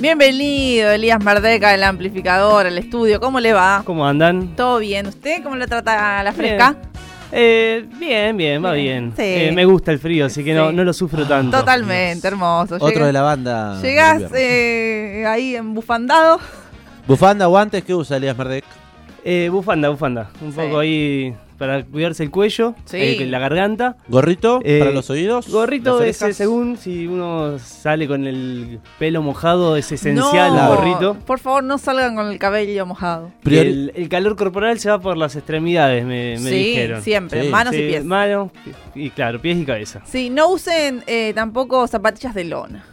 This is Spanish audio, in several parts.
Bienvenido, Elías Mardeca, el amplificador, el estudio. ¿Cómo le va? ¿Cómo andan? ¿Todo bien? ¿Usted cómo lo trata la fresca? Bien. Eh, bien, bien, va bien. Sí. Eh, me gusta el frío, así que no, Sí. no lo sufro tanto. Totalmente, hermoso. Otro Llega- de la banda. Llegás eh, ahí embufandado. Bufanda, guantes, ¿qué usa Elías Merdek? Eh, bufanda, bufanda. Un Sí. poco ahí para cuidarse el cuello, Sí. eh, la garganta. ¿Gorrito Eh, para los oídos? Gorrito orejas? según si uno sale con el pelo mojado, es esencial no, el gorrito. Por favor, no salgan con el cabello mojado. El, el calor corporal se va por las extremidades, me, me sí, dijeron. siempre, Sí. manos Sí, y pies. Manos y claro, pies y cabeza. Sí, no usen eh, tampoco zapatillas de lona.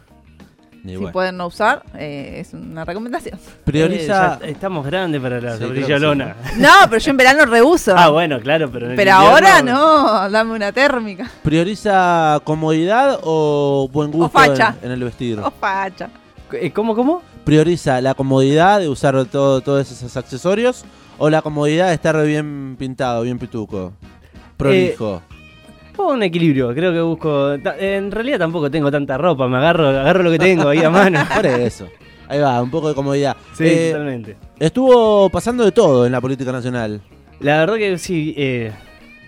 Y Si bueno. pueden no usar, eh, es una recomendación. Prioriza. Eh, estamos grandes para la Sí, que sí. lona. No, pero yo en verano reuso. Ah, bueno, claro, pero en pero invierno- ahora no, dame una térmica. ¿Prioriza comodidad o buen gusto facha. en, en el vestir? Oh, facha. Eh, ¿Cómo, cómo? ¿Prioriza la comodidad de usar todo, todos esos accesorios o la comodidad de estar bien pintado, bien pituco? Prolijo. Pongo un equilibrio, creo que busco. En realidad tampoco tengo tanta ropa, me agarro, agarro lo que tengo ahí a mano. Por eso. Ahí va, un poco de comodidad. Sí, Eh, totalmente. estuvo pasando de todo en la política nacional. La verdad que sí, eh,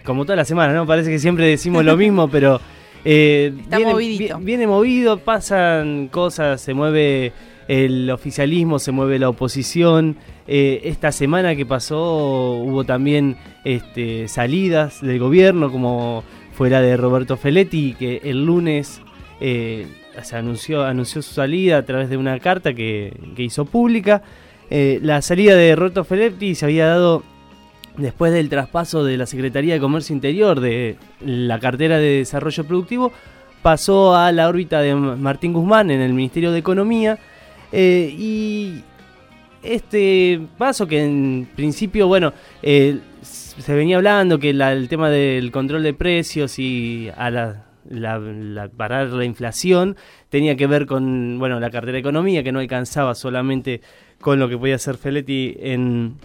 como toda la semana, ¿no? Parece que siempre decimos lo mismo, pero. eh, Está viene, movidito. vi- viene movido, pasan cosas, se mueve el oficialismo, se mueve la oposición. Eh, esta semana que pasó hubo también este, salidas del gobierno, como fue la de Roberto Feletti, que el lunes eh, se anunció, anunció su salida a través de una carta que, que hizo pública. Eh, la salida de Roberto Feletti se había dado después del traspaso de la Secretaría de Comercio Interior de la cartera de Desarrollo Productivo, pasó a la órbita de Martín Guzmán en el Ministerio de Economía. eh, y este paso que en principio, bueno, eh, se venía hablando que la- el tema del control de precios y a la, la- parar la inflación tenía que ver con, bueno, la cartera de economía que no alcanzaba solamente con lo que podía hacer Feletti en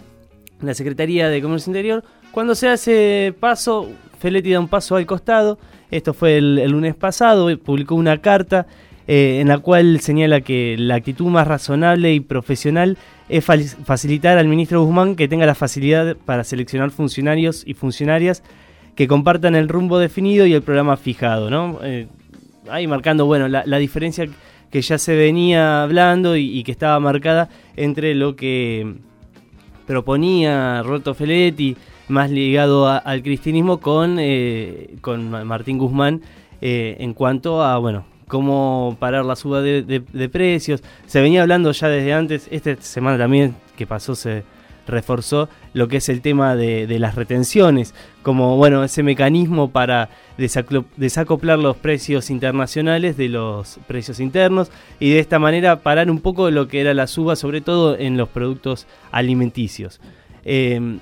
la Secretaría de Comercio Interior. Cuando se hace paso, Feletti da un paso al costado. Esto fue el, lunes pasado, publicó una carta eh, en la cual señala que la actitud más razonable y profesional es facilitar al ministro Guzmán que tenga la facilidad para seleccionar funcionarios y funcionarias que compartan el rumbo definido y el programa fijado, ¿no? Eh, ahí marcando, bueno, la, diferencia que ya se venía hablando y, que estaba marcada entre lo que proponía Roberto Feletti, más ligado a- al cristianismo, con, eh, con Ma- Martín Guzmán eh, en cuanto a, bueno, cómo parar la suba de, precios. Se venía hablando ya desde antes, esta semana también que pasó se reforzó lo que es el tema de, las retenciones, como bueno ese mecanismo para desacoplar los precios internacionales de los precios internos y de esta manera parar un poco lo que era la suba, sobre todo en los productos alimenticios. Eh,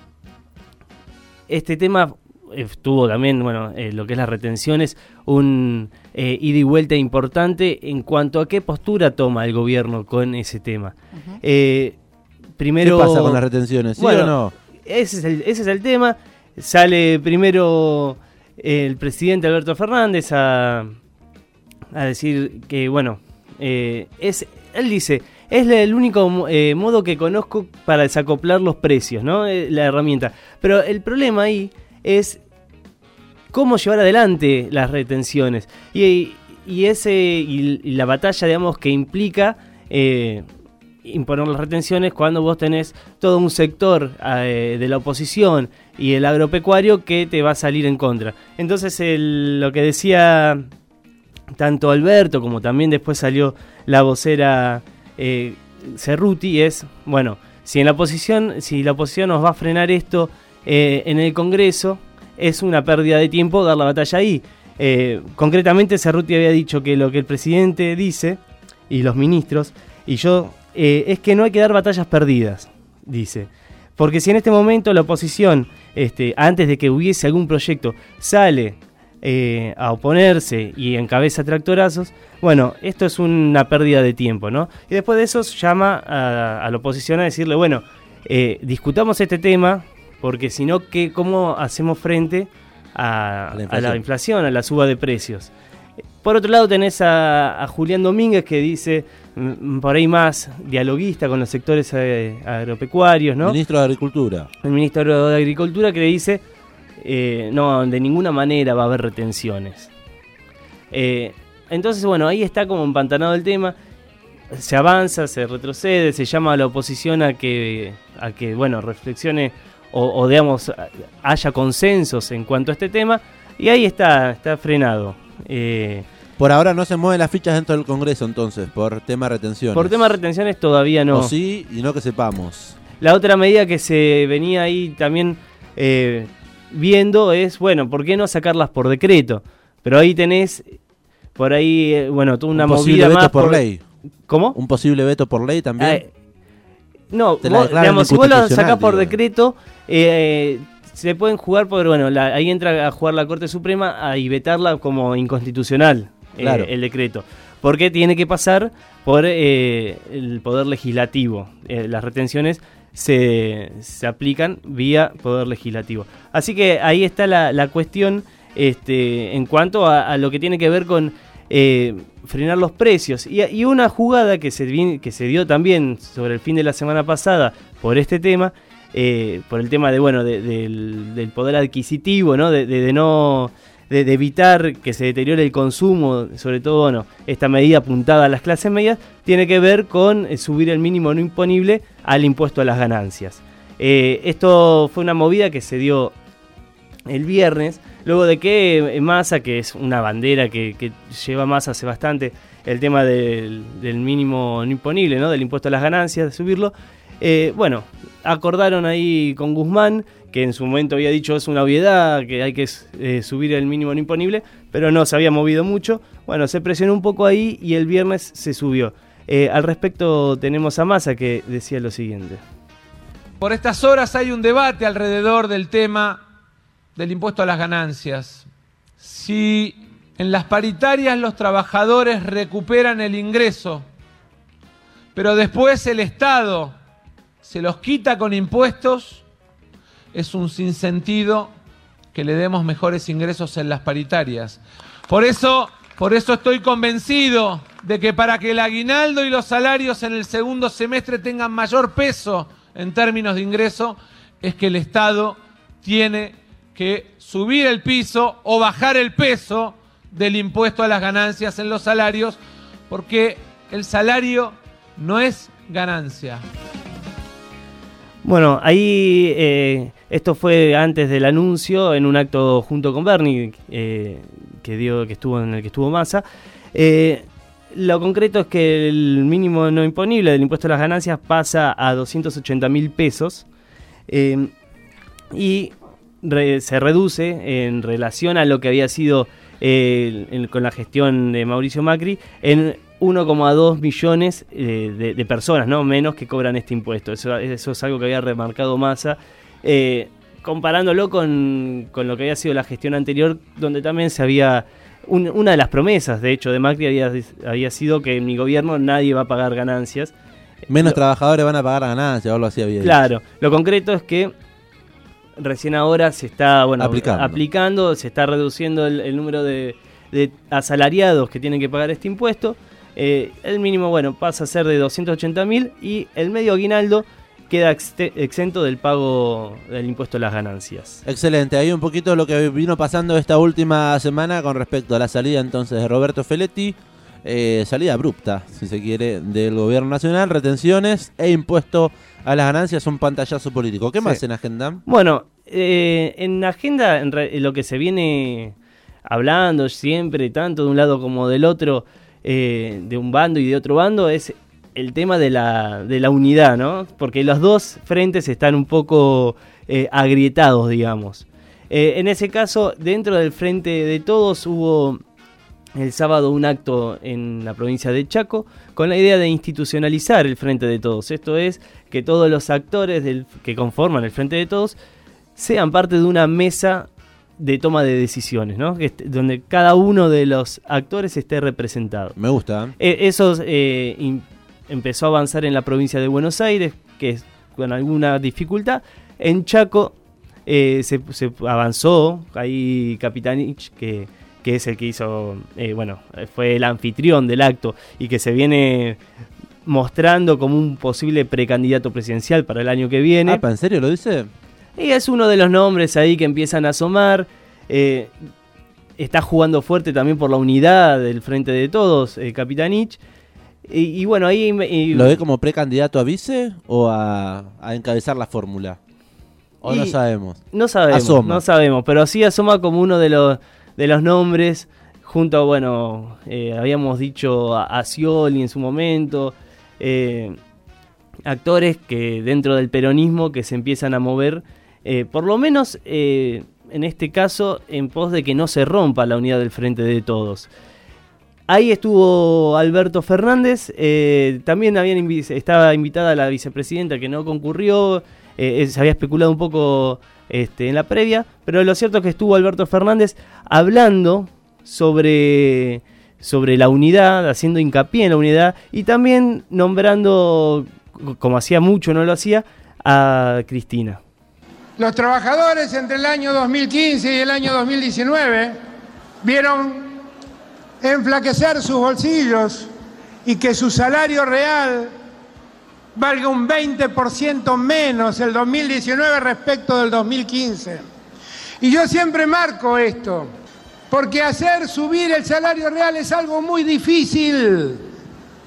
este tema eh, tuvo también, bueno, eh, lo que es las retenciones, un eh, ida y vuelta importante en cuanto a qué postura toma el gobierno con ese tema. Eh, primero, ¿Qué pasa con las retenciones? ¿Sí Bueno, o no? ese es, el, ese es el tema. Sale primero el presidente Alberto Fernández a, a decir que, bueno, eh, es, él dice, es el único mo- eh, modo que conozco para desacoplar los precios, ¿no? Eh, la herramienta. Pero el problema ahí es cómo llevar adelante las retenciones. Y, y ese, y, la batalla, digamos, que implica... eh, imponer las retenciones cuando vos tenés todo un sector eh, de la oposición y el agropecuario que te va a salir en contra. Entonces el- lo que decía tanto Alberto como también después salió la vocera eh, Cerruti es, bueno, si en la oposición, si la oposición nos va a frenar esto eh, en el Congreso, es una pérdida de tiempo dar la batalla ahí. Eh, concretamente Cerruti había dicho que lo que el presidente dice y los ministros, y yo, eh, es que no hay que dar batallas perdidas, dice. Porque si en este momento la oposición, este, antes de que hubiese algún proyecto, sale eh, a oponerse y encabeza tractorazos, bueno, esto es una pérdida de tiempo, ¿no? Y después de eso llama a, a la oposición a decirle, bueno, eh, discutamos este tema, porque si no, ¿qué- ¿cómo hacemos frente a, A la a inflación. la inflación, a la suba de precios? Por otro lado tenés a, a Julián Domínguez que dice, mm, por ahí más dialoguista con los sectores eh, agropecuarios, ¿no? Ministro de Agricultura. El ministro de Agricultura que le dice, eh, no, de ninguna manera va a haber retenciones. Eh, entonces, bueno, ahí está como empantanado el tema. Se avanza, se retrocede, se llama a la oposición a que, a que bueno, reflexione o, o, digamos, haya consensos en cuanto a este tema. Y ahí está, está frenado. Eh, por ahora no se mueven las fichas dentro del Congreso, entonces, por tema de retenciones. Por tema de retenciones todavía no. O sí, y no que sepamos. La otra medida que se venía ahí también eh, viendo es, bueno, ¿por qué no sacarlas por decreto? Pero ahí tenés, por ahí, eh, bueno, tú una Un posible movida veto más por ley. ¿Cómo? Un posible veto por ley también. Ah, no, vos, digamos, si vos lo sacás por decreto, eh, se pueden jugar por, bueno, la- ahí entra a jugar la Corte Suprema a, y vetarla como inconstitucional eh, el decreto. Porque tiene que pasar por eh, el Poder Legislativo. Eh, las retenciones se, se aplican vía Poder Legislativo. Así que ahí está la, la cuestión este, en cuanto a, a lo que tiene que ver con eh, frenar los precios. Y, una jugada que se, que se dio también sobre el fin de la semana pasada por este tema, eh, por el tema de bueno de- del, poder adquisitivo, ¿no? De, no de, evitar que se deteriore el consumo, sobre todo bueno, esta medida apuntada a las clases medias, tiene que ver con eh, subir el mínimo no imponible al impuesto a las ganancias. Esto fue una movida que se dio el viernes, luego de que Massa, que es una bandera que, que lleva Massa hace bastante, el tema del, del mínimo imponible, ¿no? del impuesto a las ganancias, de subirlo, eh, bueno, acordaron ahí con Guzmán, que en su momento había dicho es una obviedad, que hay que eh, subir el mínimo no imponible, pero no se había movido mucho. Bueno, se presionó un poco ahí y el viernes se subió. Eh, al respecto tenemos a Massa que decía lo siguiente. Por estas horas hay un debate alrededor del tema del impuesto a las ganancias. Si en las paritarias los trabajadores recuperan el ingreso, pero después el Estado se los quita con impuestos, es un sinsentido que le demos mejores ingresos en las paritarias. Por eso, por eso estoy convencido de que para que el aguinaldo y los salarios en el segundo semestre tengan mayor peso en términos de ingreso, es que el Estado tiene que subir el piso o bajar el peso del impuesto a las ganancias en los salarios, porque el salario no es ganancia. Bueno, ahí eh, esto fue antes del anuncio en un acto junto con Bernie eh, que dio que estuvo en el que estuvo Massa. Eh, lo concreto es que el mínimo no imponible del impuesto a las ganancias pasa a 280 mil pesos y re- se reduce en relación a lo que había sido eh, en- con la gestión de Mauricio Macri en 1,2 millones eh, de, de personas, no menos que cobran este impuesto. Eso, eso es algo que había remarcado Massa, eh, comparándolo con, con lo que había sido la gestión anterior, donde también se había un- una de las promesas, de hecho, de Macri había, había sido que en mi gobierno nadie va a pagar ganancias. Menos Lo- trabajadores van a pagar ganancias o algo así había. Claro, lo concreto es que recién ahora se está bueno, Aplicando. aplicando, se está reduciendo el, el número de, de asalariados que tienen que pagar este impuesto. Eh, el mínimo, bueno, pasa a ser de 280 mil y el medio aguinaldo queda exento del pago del impuesto a las ganancias. Excelente, ahí un poquito lo que vino pasando esta última semana con respecto a la salida entonces de Roberto Feletti, eh, salida abrupta, si se quiere, del gobierno nacional, retenciones e impuesto a las ganancias, un pantallazo político. ¿Qué más en agenda? Bueno, eh, en agenda en re- lo que se viene hablando siempre, tanto de un lado como del otro, eh, de un bando y de otro bando, es el tema de la, de la unidad, ¿no? Porque los dos frentes están un poco eh, agrietados, digamos. En ese caso, dentro del frente de todos hubo el sábado un acto en la provincia de Chaco con la idea de institucionalizar el Frente de Todos. Esto es que todos los actores del- que conforman el Frente de Todos sean parte de una mesa de toma de decisiones, ¿no? Donde cada uno de los actores esté representado. Me gusta. Eh, eso eh, empezó a avanzar en la provincia de Buenos Aires, que es con alguna dificultad. En Chaco eh, se, se avanzó, ahí Capitanich, que, que es el que hizo, eh, bueno, fue el anfitrión del acto y que se viene mostrando como un posible precandidato presidencial para el año que viene. Ah, ¿en serio lo dice? Y es uno de los nombres ahí que empiezan a asomar. Eh, está jugando fuerte también por la unidad del Frente de Todos, el Capitanich. Y, y, bueno, ahí... Y, ¿Lo ve como precandidato a vice o a, a encabezar la fórmula? ¿O no sabemos? No sabemos, no sabemos, pero sí asoma como uno de los, de los nombres, junto, bueno, eh, habíamos dicho a, a Scioli en su momento, eh, actores que dentro del peronismo que se empiezan a mover, eh, por lo menos en este caso, en pos de que no se rompa la unidad del frente de todos. Ahí estuvo Alberto Fernández, también estaba invitada la vicepresidenta que no concurrió, se había especulado un poco este, en la previa, pero lo cierto es que estuvo Alberto Fernández hablando sobre sobre la unidad, haciendo hincapié en la unidad y también nombrando, como hacía mucho, no lo hacía, a Cristina. Los trabajadores entre el año 2015 y el año 2019 vieron enflaquecer sus bolsillos y que su salario real valga un 20% menos el 2019 respecto del 2015. Y yo siempre marco esto porque hacer subir el salario real es algo muy difícil.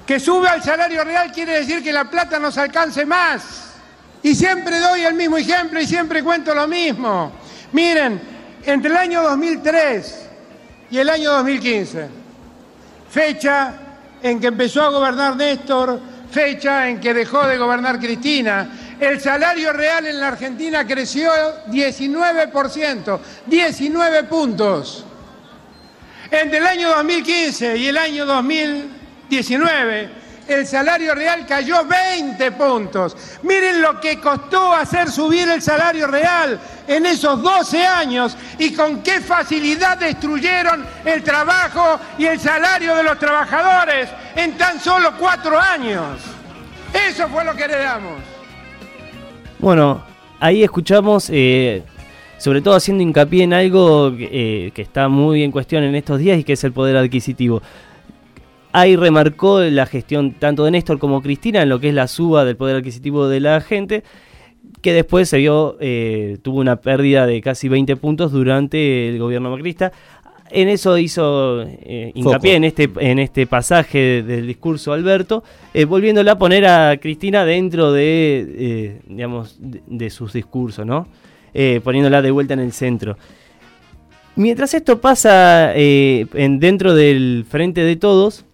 Que suba el salario real quiere decir que la plata nos alcance más. Y siempre doy el mismo ejemplo y siempre cuento lo mismo. Miren, entre el año 2003 y el año 2015, fecha en que empezó a gobernar Néstor, fecha en que dejó de gobernar Cristina, el salario real en la Argentina creció 19%, 19 puntos. Entre el año 2015 y el año 2019, el salario real cayó 20 puntos. Miren lo que costó hacer subir el salario real en esos 12 años y con qué facilidad destruyeron el trabajo y el salario de los trabajadores en tan solo cuatro años. Eso fue lo que heredamos. Bueno, ahí escuchamos eh, sobre todo haciendo hincapié en algo eh, que está muy en cuestión en estos días y que es el poder adquisitivo. Ahí remarcó la gestión tanto de Néstor como Cristina en lo que es la suba del poder adquisitivo de la gente, que después se vio, eh, tuvo una pérdida de casi 20 puntos durante el gobierno macrista. En eso hizo eh, hincapié en este, en este pasaje del discurso Alberto, volviéndola a poner a Cristina dentro de, digamos, de, de sus discursos, ¿no? Eh, poniéndola de vuelta en el centro. Mientras esto pasa eh, en, dentro del Frente de Todos,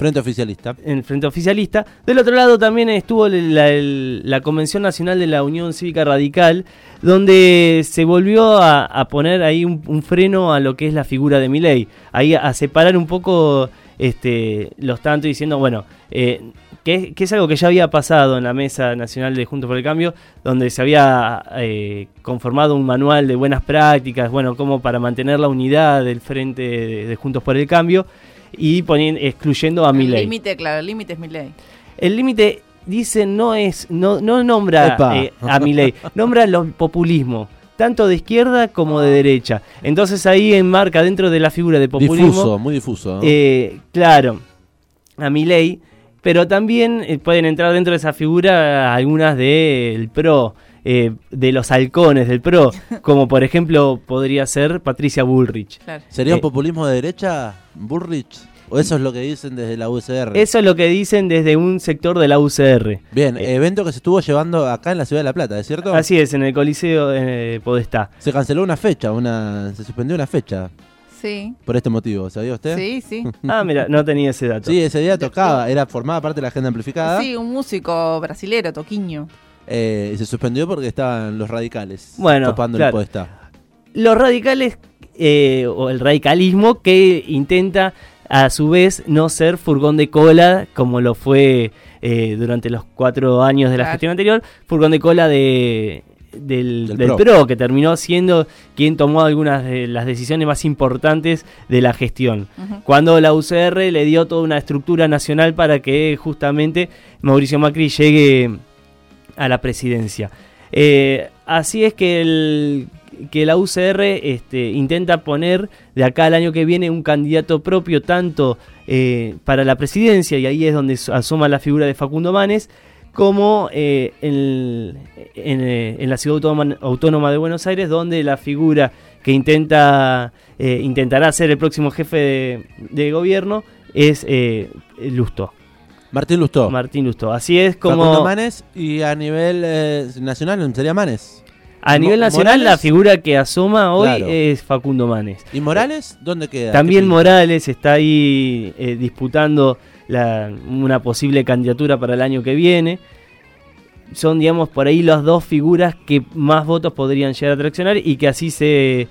Frente oficialista. En Frente Oficialista. Del otro lado también estuvo la, Convención Nacional de la Unión Cívica Radical, donde se volvió a, poner ahí un, freno a lo que es la figura de Milei. Ahí a, separar un poco este, los tantos diciendo, bueno, eh, que, es algo que ya había pasado en la Mesa Nacional de Juntos por el Cambio, donde se había eh, conformado un manual de buenas prácticas, bueno, como para mantener la unidad del frente de, Juntos por el Cambio y poniendo, excluyendo a Milei. El límite, claro, el límite es Milei. El límite, dice, no es, no, no nombra eh, a Milei, nombra el populismo tanto de izquierda como de derecha. Entonces ahí enmarca dentro de la figura de populismo. Difuso, muy difuso. Eh, claro, a Milei pero también eh, pueden entrar dentro de esa figura algunas del PRO, eh, de los halcones del PRO, como por ejemplo podría ser Patricia Bullrich. ¿Sería un populismo de derecha, Bullrich? ¿O eso es lo que dicen desde la UCR? Eso es lo que dicen desde un sector de la UCR. Bien, evento que se estuvo llevando acá en la Ciudad de La Plata, ¿es cierto? Así es, en el Coliseo Podestá. Se canceló una fecha, una se suspendió una fecha. Sí. Por este motivo, ¿sabía usted? Sí, sí. ah, mira, no tenía ese dato. Sí, ese día tocaba, era formaba parte de la agenda amplificada. Sí, un músico brasilero, Toquiño. Eh, se suspendió porque estaban los radicales bueno, topando el puesto. Los radicales, eh, o el radicalismo, que intenta a su vez no ser furgón de cola como lo fue eh, durante los cuatro años de la gestión anterior, furgón de cola de del, PRO. que terminó siendo quien tomó algunas de las decisiones más importantes de la gestión. Cuando la UCR le dio toda una estructura nacional para que justamente Mauricio Macri llegue a la presidencia. Eh, así es que, el, que la UCR este, intenta poner de acá al año que viene un candidato propio tanto eh, para la presidencia, y ahí es donde asoma la figura de Facundo Manes, como eh, en, eh, la ciudad autónoma, de Buenos Aires, donde la figura que intenta eh, intentará ser el próximo jefe de, de gobierno es eh, Lustó, Martín Lustó. Martín Lustó. Así es Facundo como Manes y a nivel eh, nacional sería Manes. a Mo- nivel nacional Morales- la figura que asoma hoy Claro. es Facundo Manes. ¿Y Morales? ¿Dónde queda? También ¿Qué pinta? Morales está ahí eh, disputando la- una posible candidatura para el año que viene. Son, digamos, por ahí las dos figuras que más votos podrían llegar a traccionar y que así se,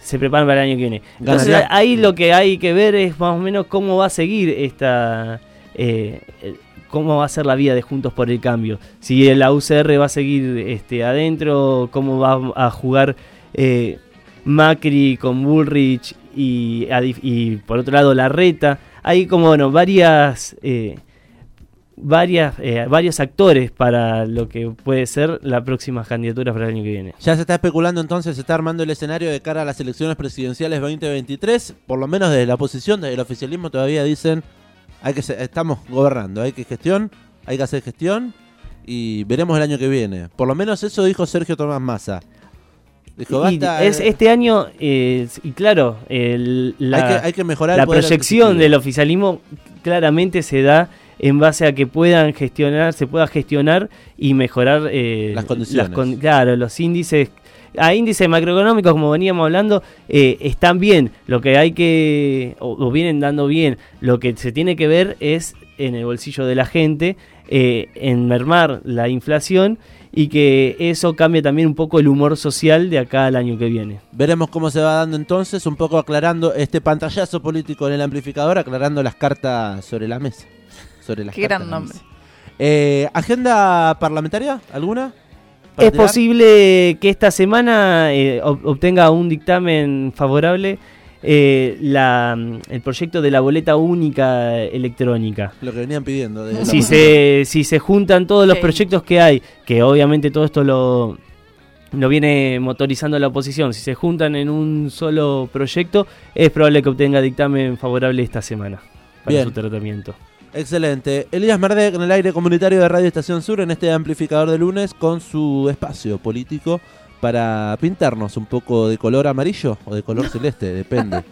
se preparan para el año que viene. Entonces, Ganaría. ahí lo que hay que ver es más o menos cómo va a seguir esta. Eh, eh, cómo va a ser la vida de Juntos por el Cambio. Si la UCR va a seguir este, adentro, cómo va a jugar eh, Macri con Bullrich y, por otro lado Larreta. Hay como bueno, varias, varias, eh, varios actores para lo que puede ser la próxima candidatura para el año que viene. Ya se está especulando entonces, se está armando el escenario de cara a las elecciones presidenciales 2023. Por lo menos desde la oposición, desde el oficialismo todavía dicen, hay que estamos gobernando, hay que gestión, hay que hacer gestión y veremos el año que viene. Por lo menos eso dijo Sergio Tomás Massa. Dijo, Y basta, es, eh, este año, eh, y claro, el- la, hay, que, hay que mejorar la proyección del oficialismo claramente se da en base a que puedan gestionar, se pueda gestionar y mejorar eh, Las condiciones. con- claro, los índices. A índices macroeconómicos, como veníamos hablando, eh, están bien. Lo que hay que, o, o vienen dando bien, lo que se tiene que ver es en el bolsillo de la gente, eh, en mermar la inflación y que eso cambie también un poco el humor social de acá al año que viene. Veremos cómo se va dando entonces, un poco aclarando este pantallazo político en el amplificador, aclarando las cartas sobre la mesa. Sobre las Qué cartas gran nombre. Eh, ¿Agenda parlamentaria? ¿Alguna? ¿Para Es posible que esta semana eh, ob- obtenga un dictamen favorable eh, la, mm, el proyecto de la boleta única electrónica. Lo que venían pidiendo. de- Si se, si se juntan todos los proyectos que hay, que obviamente todo esto lo, lo viene motorizando la oposición, si se juntan en un solo proyecto, es probable que obtenga dictamen favorable esta semana para Bien. su tratamiento. Excelente. Elías Merdek en el aire comunitario de Radio Estación Sur en este amplificador de lunes con su espacio político para pintarnos un poco de color amarillo o de color celeste, depende.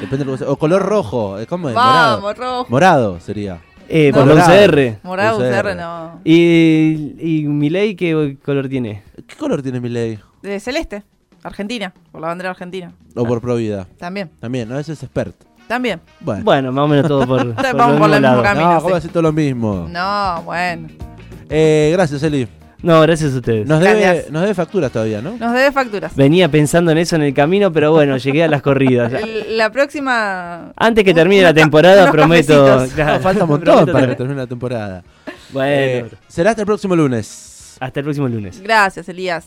Depende de lo que sea. O color rojo, eh, ¿cómo es? Morado. Vamos, rojo. Morado sería. Eh, No. por la Morado. UCR. Morado, UCR. UCR, no. ¿Y, y Milei qué color tiene? ¿Qué color tiene mi ley? De celeste. Argentina. Por la bandera argentina. O por Provida. También. También, ¿no? Ese es expert. También. Bueno. Bueno, más o menos todo por, por Vamos por el mismo camino. No, sí. ¿cómo decir todo lo mismo? No, bueno. Eh, gracias, Eli. No, gracias a ustedes. Nos debe, nos debe facturas todavía, ¿no? Nos debe facturas. Venía pensando en eso en el camino, pero bueno, llegué a las corridas. La próxima. Antes que termine la temporada, prometo. claro, No, falta un montón para que termine la temporada. Bueno, Eh, será hasta el próximo lunes. hasta el próximo lunes. Gracias, Elías.